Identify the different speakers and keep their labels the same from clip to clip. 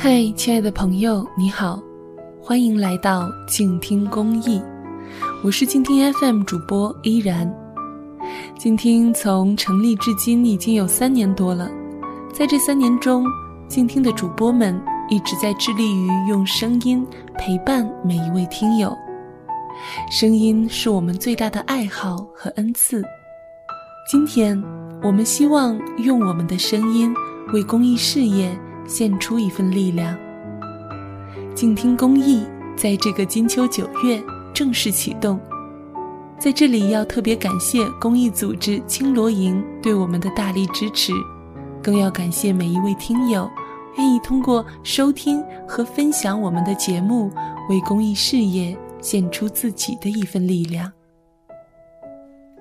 Speaker 1: 嗨，亲爱的朋友，你好，欢迎来到静听公益，我是静听 FM 主播依然。静听从成立至今已经有三年多了，在这三年中，静听的主播们一直在致力于用声音陪伴每一位听友。声音是我们最大的爱好和恩赐。今天，我们希望用我们的声音为公益事业献出一份力量。静听公益在这个金秋九月正式启动。在这里要特别感谢公益组织青罗营对我们的大力支持，更要感谢每一位听友愿意通过收听和分享我们的节目，为公益事业献出自己的一份力量。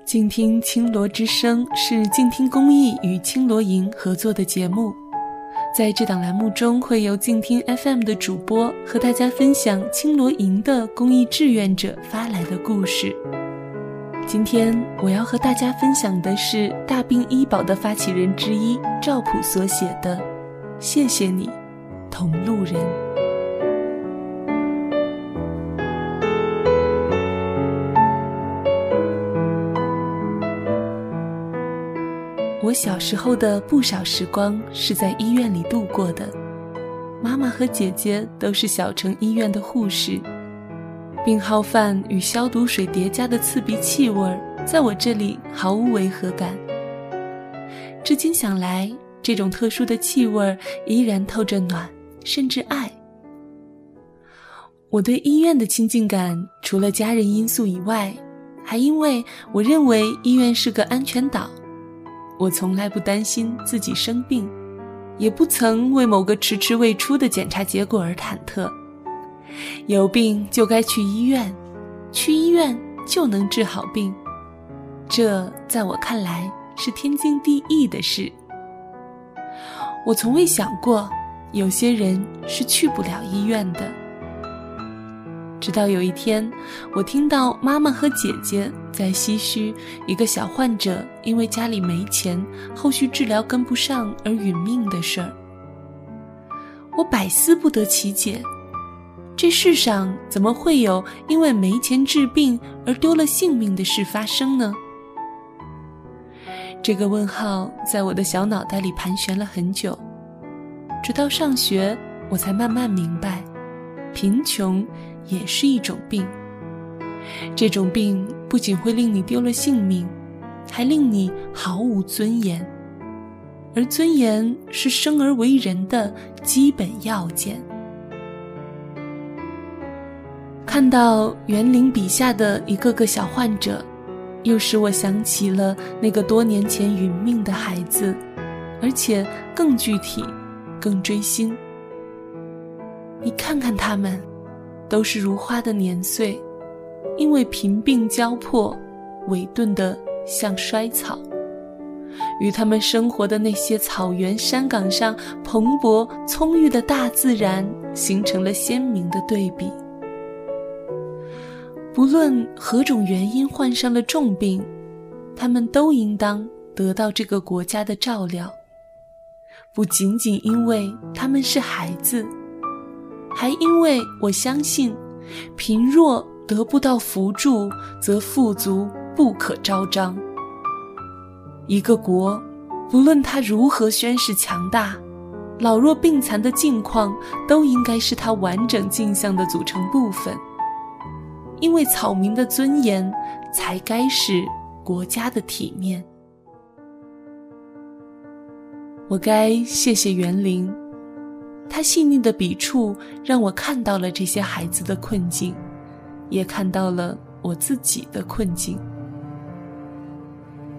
Speaker 1: 静听青罗之声是静听公益与青罗营合作的节目，在这档栏目中会由静听 FM 的主播和大家分享青罗营的公益志愿者发来的故事。今天我要和大家分享的是大病医保的发起人之一赵普所写的《谢谢你，同路人》。我小时候的不少时光是在医院里度过的，妈妈和姐姐都是小城医院的护士。病号饭与消毒水叠加的刺鼻气味，在我这里毫无违和感。至今想来，这种特殊的气味依然透着暖，甚至爱。我对医院的亲近感，除了家人因素以外，还因为我认为医院是个安全岛。我从来不担心自己生病，也不曾为某个迟迟未出的检查结果而忐忑。有病就该去医院，去医院就能治好病，这在我看来是天经地义的事。我从未想过，有些人是去不了医院的。直到有一天，我听到妈妈和姐姐在唏嘘一个小患者因为家里没钱，后续治疗跟不上而殒命的事儿，我百思不得其解。这世上怎么会有因为没钱治病而丢了性命的事发生呢？这个问号在我的小脑袋里盘旋了很久，直到上学，我才慢慢明白，贫穷也是一种病。这种病不仅会令你丢了性命，还令你毫无尊严，而尊严是生而为人的基本要件。看到园林笔下的一个个小患者，又使我想起了那个多年前殒命的孩子，而且更具体、更锥心。你看看他们，都是如花的年岁，因为贫病交迫，萎顿的像衰草，与他们生活的那些草原山岗上蓬勃葱郁的大自然形成了鲜明的对比。不论何种原因患上了重病，他们都应当得到这个国家的照料。不仅仅因为他们是孩子，还因为我相信，贫弱得不到扶助，则富足不可昭彰。一个国，不论它如何宣示强大，老弱病残的境况都应该是它完整镜像的组成部分。因为草民的尊严，才该是国家的体面。我该谢谢园林，他细腻的笔触让我看到了这些孩子的困境，也看到了我自己的困境。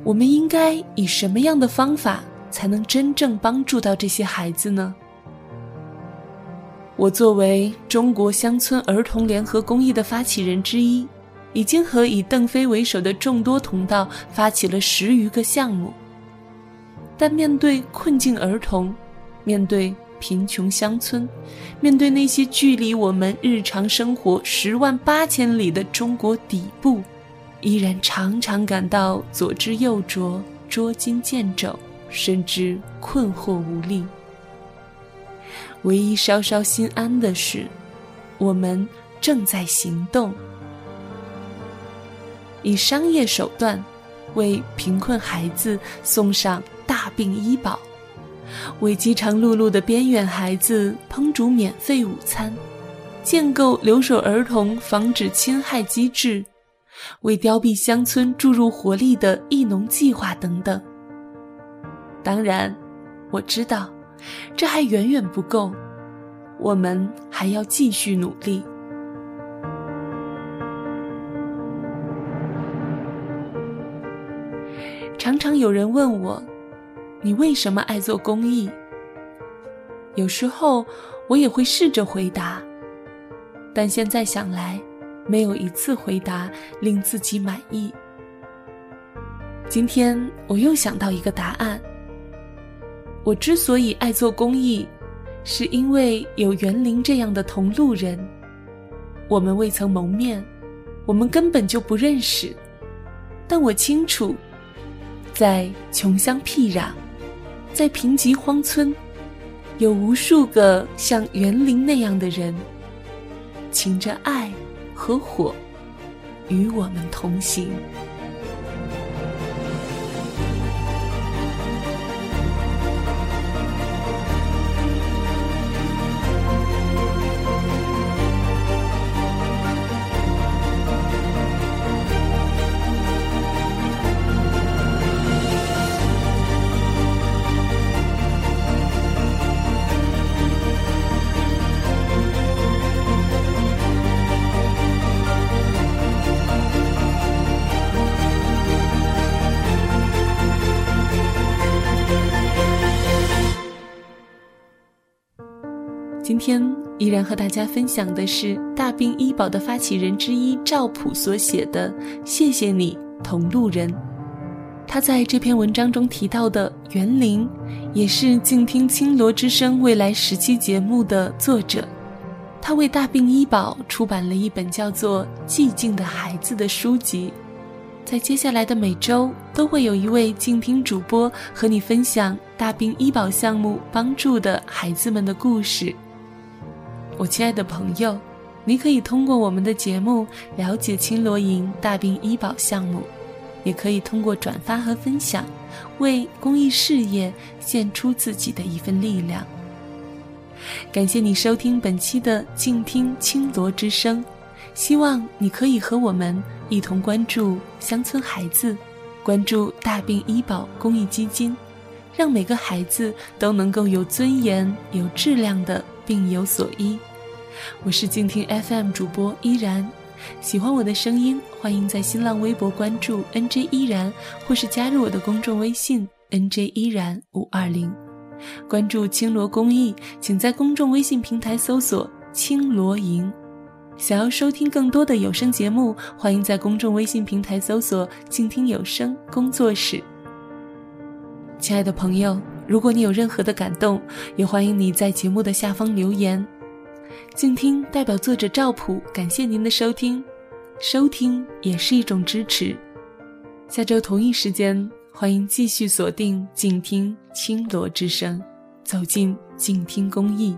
Speaker 1: 我们应该以什么样的方法才能真正帮助到这些孩子呢？我作为中国乡村儿童联合公益的发起人之一，已经和以邓飞为首的众多同道发起了十余个项目。但面对困境儿童，面对贫穷乡村，面对那些距离我们日常生活十万八千里的中国底部，依然常常感到左支右绌、捉襟见肘，甚至困惑无力。唯一稍稍心安的是，我们正在行动，以商业手段为贫困孩子送上大病医保，为饥肠辘辘的边远孩子烹煮免费午餐，建构留守儿童防止侵害机制，为凋敝乡村注入活力的益农计划等等。当然，我知道。这还远远不够，我们还要继续努力。常常有人问我：“你为什么爱做公益？”有时候我也会试着回答，但现在想来，没有一次回答令自己满意。今天我又想到一个答案。我之所以爱做公益，是因为有园林这样的同路人。我们未曾谋面，我们根本就不认识，但我清楚，在穷乡僻壤，在贫瘠荒村，有无数个像园林那样的人，擎着爱和火，与我们同行。今天依然和大家分享的是大病医保的发起人之一赵普所写的《谢谢你，同路人》。他在这篇文章中提到的园林，也是静听青罗之声未来十期节目的作者。他为大病医保出版了一本叫做《寂静的孩子》的书籍。在接下来的每周，都会有一位静听主播和你分享大病医保项目帮助的孩子们的故事。我亲爱的朋友，你可以通过我们的节目了解青罗营大病医保项目，也可以通过转发和分享，为公益事业献出自己的一份力量。感谢你收听本期的静听青罗之声，希望你可以和我们一同关注乡村孩子，关注大病医保公益基金，让每个孩子都能够有尊严、有质量的病有所医。我是静听 FM 主播依然，喜欢我的声音，欢迎在新浪微博关注 NJ 依然，或是加入我的公众微信 NJ 依然五二零。关注青罗公益，请在公众微信平台搜索“青罗营”。想要收听更多的有声节目，欢迎在公众微信平台搜索“静听有声工作室”。亲爱的朋友，如果你有任何的感动，也欢迎你在节目的下方留言。静听代表作者赵普，感谢您的收听，收听也是一种支持。下周同一时间，欢迎继续锁定静听青罗之声，走进静听公益。